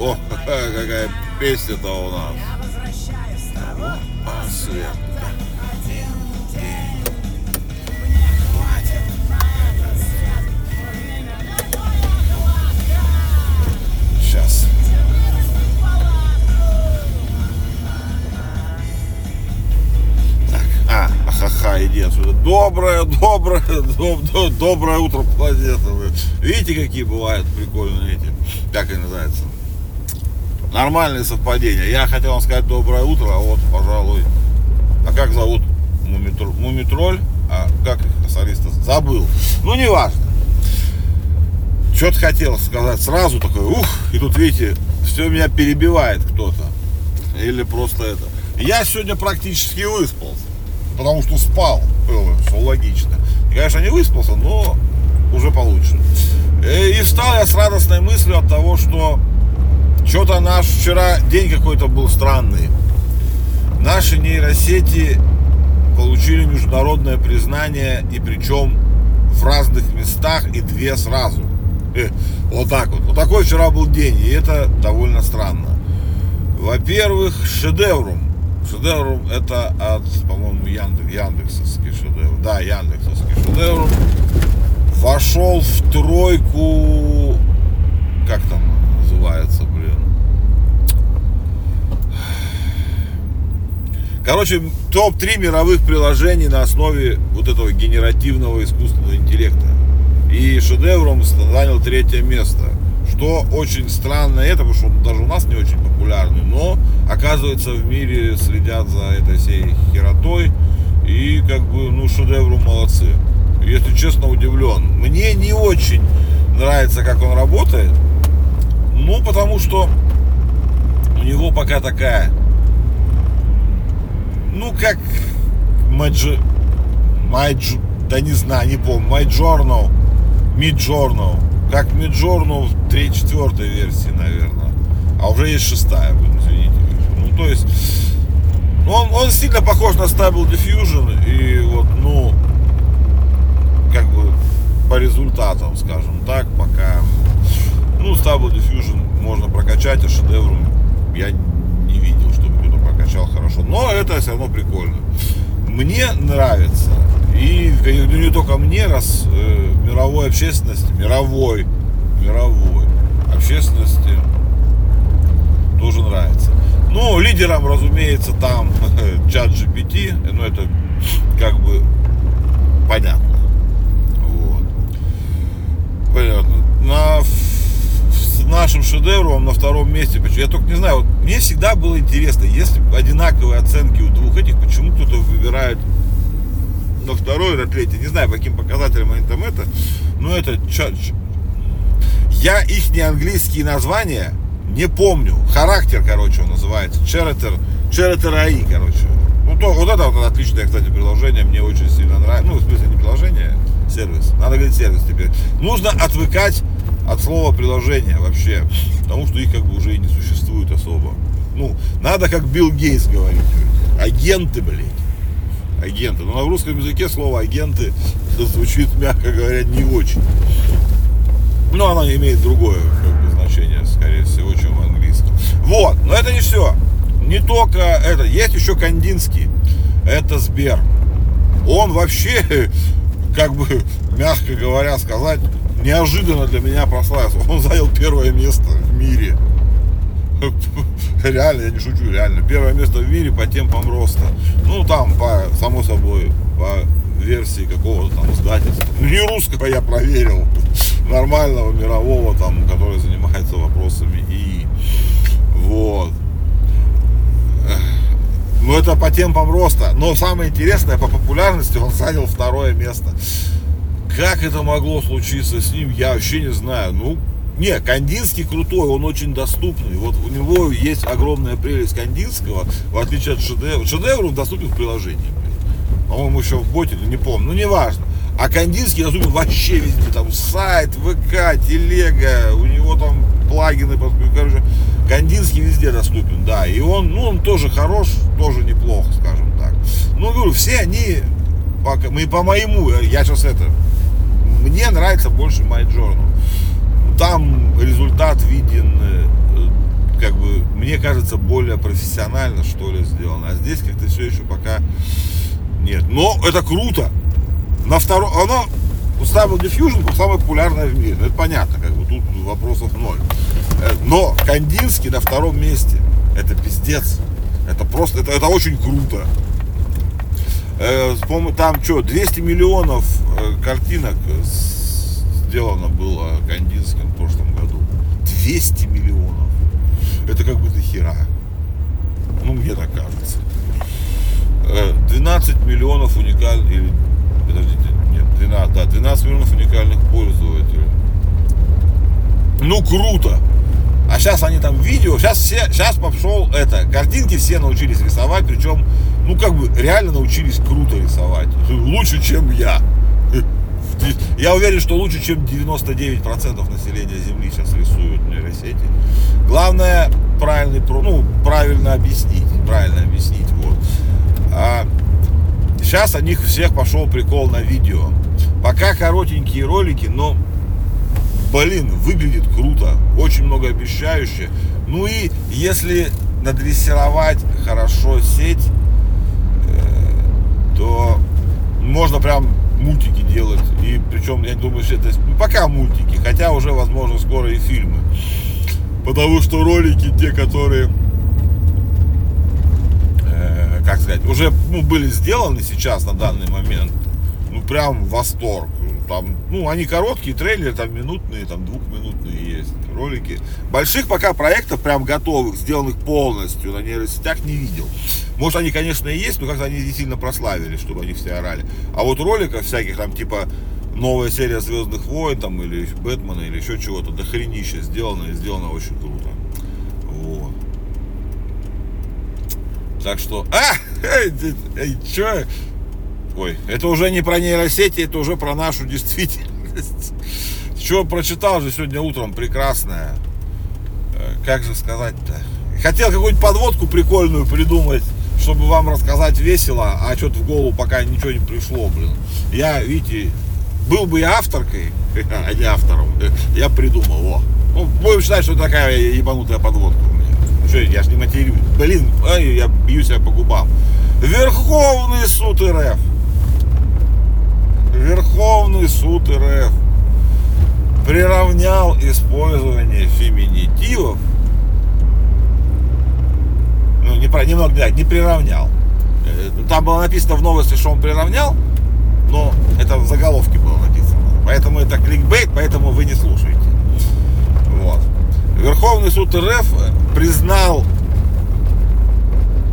О, какая песня-то у нас. А, свет. Сейчас. А, ха-ха, иди отсюда. Доброе, доброе, доб- доб- доброе утро, планета. Видите, какие бывают прикольные эти, как они называются? Нормальные совпадения. Я хотел вам сказать доброе утро, а вот, пожалуй. А как зовут Мумитроль? Мумитроль? А как их солиста? Забыл. Ну, не важно. Что-то хотел сказать сразу такой, ух, и тут, видите, все меня перебивает кто-то. Или просто это. Я сегодня практически выспался, потому что спал, было, что логично. И, конечно, не выспался, но уже получше. Э, И встал я с радостной мыслью от того, что что-то наш вчера день какой-то был странный. Наши нейросети получили международное признание, и причем в разных местах и две сразу. Э, Вот так вот. Вот такой вчера был день, и это довольно странно. Во-первых, шедеврум. Шедеврум это от, по-моему, Яндекс, Яндексовский шедевр. Да, Яндексовский шедеврум. Вошел в тройку, как там называется, блин. Короче, топ-3 мировых приложений на основе вот этого генеративного искусственного интеллекта. И шедевром занял третье место. Что очень странно это, потому что он даже у нас не очень популярный, но оказывается в мире следят за этой всей херотой. И как бы, ну, шедевру молодцы. Если честно, удивлен. Мне не очень нравится, как он работает. Ну, потому что у него пока такая ну как Маджи, Майдж, да не знаю, не помню, Майджорно, Миджорно, как Миджорно в 3-4 версии, наверное, а уже есть шестая, извините. Ну, то есть, он, он сильно похож на Stable Diffusion, и вот, ну, как бы по результатам, скажем так, пока, ну, Stable Diffusion можно прокачать, а шедевром я не видел, чтобы кто-то прокачал хорошо. Но это все равно прикольно. Мне нравится. И ну, не только мне, раз э, мировой общественности, мировой, мировой общественности тоже нравится. Ну, лидером, разумеется, там чат GPT, ну это как бы понятно. Вот. Понятно. На нашим шедевром на втором месте. Я только не знаю, вот мне всегда было интересно, если одинаковые оценки у двух этих, почему кто-то выбирает на второй, на третий, не знаю, по каким показателям они там это, но это ча- ч- я их не английские названия не помню. Характер, короче, он называется. Черетер, Черетер АИ, короче. Ну, то, вот это вот отличное, кстати, приложение, мне очень сильно нравится. Ну, в смысле, не приложение, сервис. Надо говорить сервис теперь. Нужно отвыкать от слова приложение вообще, потому что их как бы уже и не существует особо. Ну, надо как Билл Гейтс говорить. Агенты, блядь. Агенты. Но на русском языке слово агенты звучит, мягко говоря, не очень. Но оно имеет другое как бы, значение, скорее всего, чем в английском. Вот, но это не все. Не только это. Есть еще Кандинский. Это Сбер. Он вообще, как бы, мягко говоря, сказать, неожиданно для меня прославился. Он занял первое место в мире. Реально, я не шучу, реально. Первое место в мире по темпам роста. Ну, там, по, само собой, по версии какого-то там издательства. Ну, не русского я проверил. Нормального, мирового, там, который занимается вопросами и вот. Ну, это по темпам роста. Но самое интересное, по популярности он занял второе место. Как это могло случиться с ним, я вообще не знаю. Ну, не, Кандинский крутой, он очень доступный. Вот у него есть огромная прелесть Кандинского, в отличие от шедевра. Шедевр он доступен в приложении. По-моему, еще в боте, не помню, ну неважно. А Кандинский доступен вообще везде. Там сайт, ВК, телега, у него там плагины, короче. Кандинский везде доступен, да. И он, ну, он тоже хорош, тоже неплохо, скажем так. Ну, говорю, все они, по, мы по моему, я сейчас это, мне нравится больше MyJournal. Там результат виден э, как бы, мне кажется, более профессионально, что ли, сделано. А здесь как-то все еще пока нет. Но это круто. На втором, оно, Stable Diffusion самое популярное в мире. Ну, это понятно, как бы, тут вопросов ноль. Э, но Кандинский на втором месте. Это пиздец. Это просто, это, это очень круто. Э, там что, 200 миллионов э, картинок сделано было Кандинским в прошлом году. 200 миллионов. Это как бы до хера. Ну, мне так кажется. 12 э, миллионов уникальных, или, подождите, нет, 12, да, 12 миллионов уникальных пользователей. Ну, круто. А сейчас они там видео, сейчас все, сейчас пошел это, картинки все научились рисовать, причем, ну, как бы, реально научились круто рисовать. Лучше, чем я. Я уверен, что лучше, чем 99% населения Земли сейчас рисуют нейросети. Главное, правильный, ну, правильно объяснить, правильно объяснить, вот. А сейчас о них всех пошел прикол на видео. Пока коротенькие ролики, но, блин, выглядит круто, очень многообещающе. Ну и если надрессировать хорошо сеть, то можно прям мультики делать. И причем, я думаю, что это ну, пока мультики, хотя уже, возможно, скоро и фильмы. Потому что ролики, те, которые, э, как сказать, уже ну, были сделаны сейчас на данный момент, ну прям восторг. Там, ну, они короткие, трейлеры там минутные, там двухминутные есть ролики. Больших пока проектов прям готовых, сделанных полностью на нейросетях не видел. Может, они, конечно, и есть, но как-то они не сильно прославились, чтобы они все орали. А вот роликов всяких там, типа, новая серия Звездных войн, там, или Бэтмена, или еще чего-то, до хренища сделано, и сделано очень круто. Вот. Так что, а, эй, эй, что? Ой, это уже не про нейросети, это уже про нашу действительность. Что прочитал же сегодня утром прекрасное. Э, как же сказать-то? Хотел какую-нибудь подводку прикольную придумать чтобы вам рассказать весело, а что-то в голову пока ничего не пришло, блин. Я, видите, был бы я авторкой, а не автором, я придумал, о. Ну, будем считать, что такая ебанутая подводка у меня. Ну, что, я ж не матерюсь. Блин, ай, я бью себя по губам. Верховный суд РФ. Верховный суд РФ приравнял использование феминитивов не, про, немного, да, не приравнял. Э, там было написано в новости, что он приравнял, но это в заголовке было написано. Поэтому это кликбейт, поэтому вы не слушаете. Вот. Верховный суд РФ признал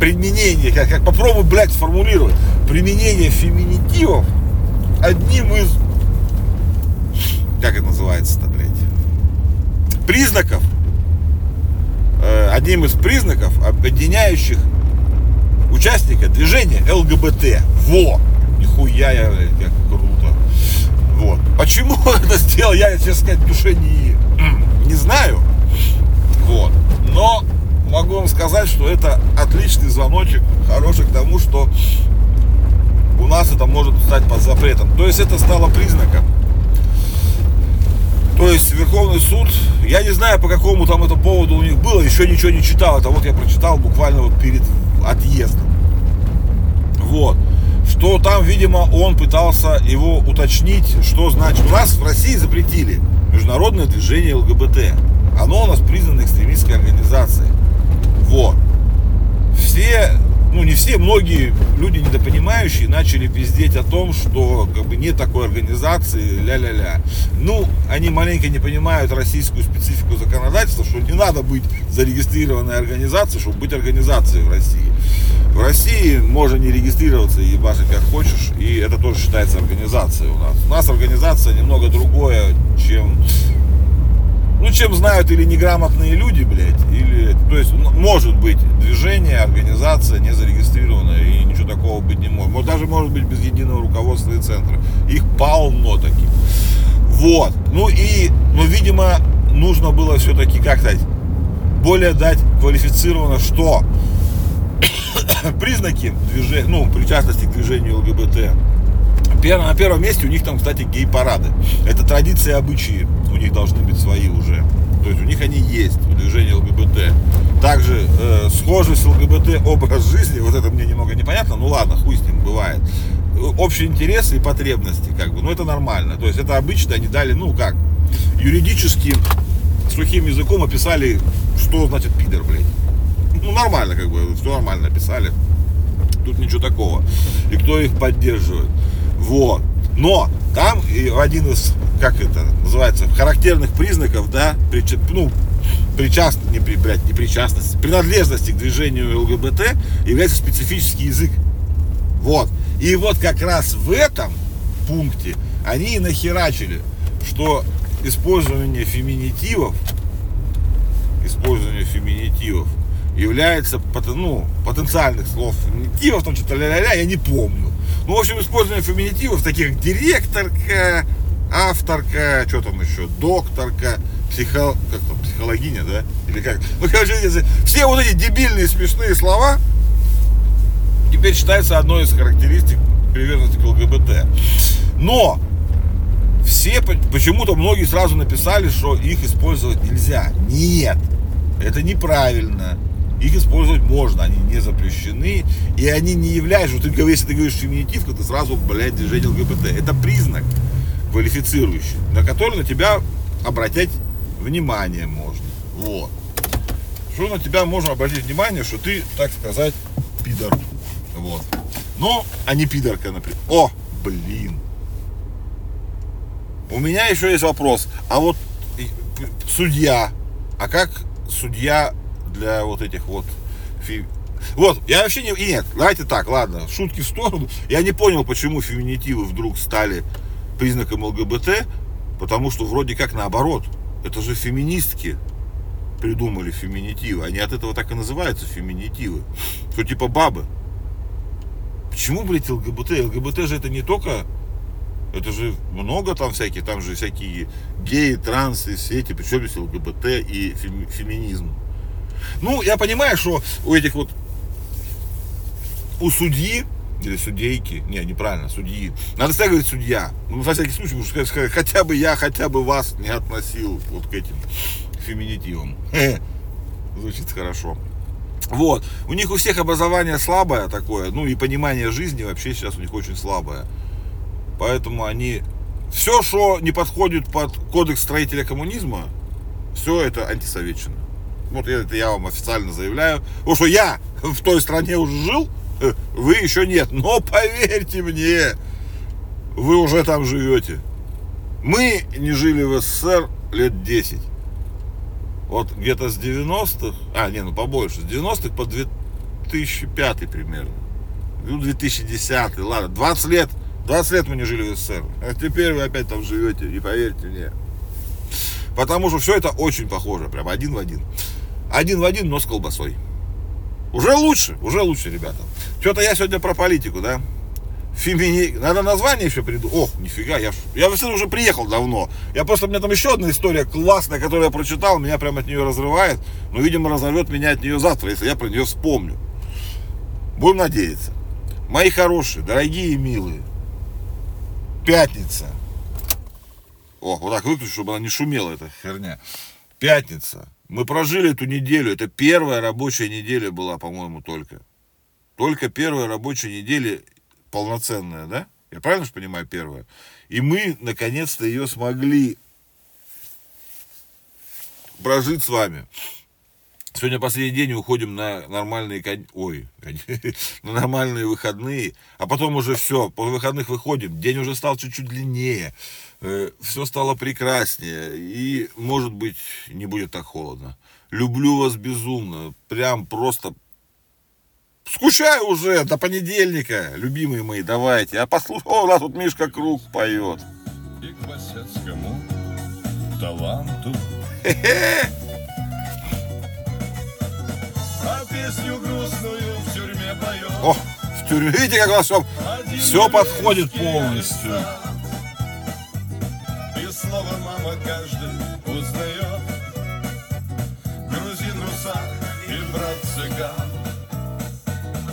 применение, как, как попробуй, блядь, сформулировать, применение феминитивов одним из, как это называется-то, блядь, признаков одним из признаков, объединяющих участника движения ЛГБТ. Во! Нихуя я, как круто. Вот. Почему это сделал, я, честно сказать, в душе не, не знаю. Вот. Но могу вам сказать, что это отличный звоночек, хороший к тому, что у нас это может стать под запретом. То есть это стало признаком то есть Верховный суд, я не знаю, по какому там это поводу у них было, еще ничего не читал. Это вот я прочитал буквально вот перед отъездом. Вот. Что там, видимо, он пытался его уточнить, что значит. У нас в России запретили международное движение ЛГБТ. Оно у нас признано экстремистской организацией. Вот. Все ну не все, многие люди недопонимающие начали пиздеть о том, что как бы нет такой организации, ля-ля-ля. Ну, они маленько не понимают российскую специфику законодательства, что не надо быть зарегистрированной организацией, чтобы быть организацией в России. В России можно не регистрироваться и ебашить как хочешь, и это тоже считается организацией у нас. У нас организация немного другое, чем ну, чем знают или неграмотные люди, блядь, или, то есть, может быть, движение, организация не зарегистрированная, и ничего такого быть не может. Даже может быть без единого руководства и центра. Их полно таких. Вот. Ну и, ну, видимо, нужно было все-таки как-то более дать квалифицированно, что признаки движения, ну, причастности к движению ЛГБТ на первом месте у них там, кстати, гей-парады. Это традиции и обычаи у них должны быть свои уже. То есть у них они есть, у движения ЛГБТ. Также э, схожий с ЛГБТ образ жизни, вот это мне немного непонятно, ну ладно, хуй с ним бывает. Общие интересы и потребности, как бы, ну это нормально. То есть это обычно они дали, ну как, юридически сухим языком описали, что значит пидор, блядь. Ну нормально, как бы, все нормально описали. Тут ничего такого. И кто их поддерживает. Вот. Но там один из, как это называется, характерных признаков, да, прич, ну, причаст, не, блядь, не причастности, принадлежности к движению ЛГБТ является специфический язык. Вот. И вот как раз в этом пункте они и нахерачили, что использование феминитивов, использование феминитивов является ну, потенциальных слов феминитивов, там что-то ля-ля-ля, я не помню. Ну, в общем, использование феминитивов, таких директорка, авторка, что там еще, докторка, психо, как там, психологиня, да? Или как? Ну, короче, все вот эти дебильные смешные слова теперь считаются одной из характеристик приверженности к ЛГБТ. Но все почему-то многие сразу написали, что их использовать нельзя. Нет, это неправильно. Их использовать можно, они не запрещены, и они не являются, что ты, если ты говоришь феминитив, то ты сразу, блядь, движение ЛГБТ. Это признак квалифицирующий, на который на тебя обратять внимание можно. Вот. Что на тебя можно обратить внимание, что ты, так сказать, пидор. Вот. Ну, а не пидорка, например. О, блин. У меня еще есть вопрос. А вот судья, а как судья для вот этих вот фи... Вот, я вообще не... Нет, давайте так, ладно, шутки в сторону. Я не понял, почему феминитивы вдруг стали признаком ЛГБТ, потому что вроде как наоборот. Это же феминистки придумали феминитивы. Они от этого так и называются феминитивы. Что типа бабы. Почему, блядь, ЛГБТ? ЛГБТ же это не только это же много там всяких, там же всякие геи, трансы, все эти, причем здесь ЛГБТ и феминизм. Ну, я понимаю, что у этих вот, у судьи, или судейки, не, неправильно, судьи, надо всегда говорить судья, ну, во всякий случай, потому что хотя бы я, хотя бы вас не относил вот к этим феминитивам. Звучит хорошо. Вот. У них у всех образование слабое такое, ну и понимание жизни вообще сейчас у них очень слабое. Поэтому они... Все, что не подходит под кодекс строителя коммунизма, все это антисоветчина. Вот это я вам официально заявляю. Потому что я в той стране уже жил, э, вы еще нет. Но поверьте мне, вы уже там живете. Мы не жили в СССР лет 10. Вот где-то с 90-х, а, не, ну побольше, с 90-х по 2005 примерно. Ну, 2010, ладно, 20 лет 20 лет мы не жили в СССР. А теперь вы опять там живете, и поверьте мне. Потому что все это очень похоже, прям один в один. Один в один, но с колбасой. Уже лучше, уже лучше, ребята. Что-то я сегодня про политику, да? Фемини... Надо название еще приду. Ох, нифига, я, я уже приехал давно. Я просто, у меня там еще одна история классная, которую я прочитал, меня прям от нее разрывает. Но, видимо, разорвет меня от нее завтра, если я про нее вспомню. Будем надеяться. Мои хорошие, дорогие и милые, Пятница. О, вот так выключу, чтобы она не шумела, эта херня. Пятница. Мы прожили эту неделю. Это первая рабочая неделя была, по-моему, только. Только первая рабочая неделя полноценная, да? Я правильно же понимаю, первая? И мы, наконец-то, ее смогли прожить с вами. Сегодня последний день уходим на нормальные, ой, на нормальные выходные, а потом уже все, после выходных выходим, день уже стал чуть-чуть длиннее, э, все стало прекраснее и, может быть, не будет так холодно. Люблю вас безумно, прям просто скучаю уже до понедельника, любимые мои, давайте. А послушай, о, у нас тут Мишка Круг поет. И к басяцкому таланту. Песню грустную в тюрьме поет. О, в тюрьме, видите, как у вас все, все подходит полностью.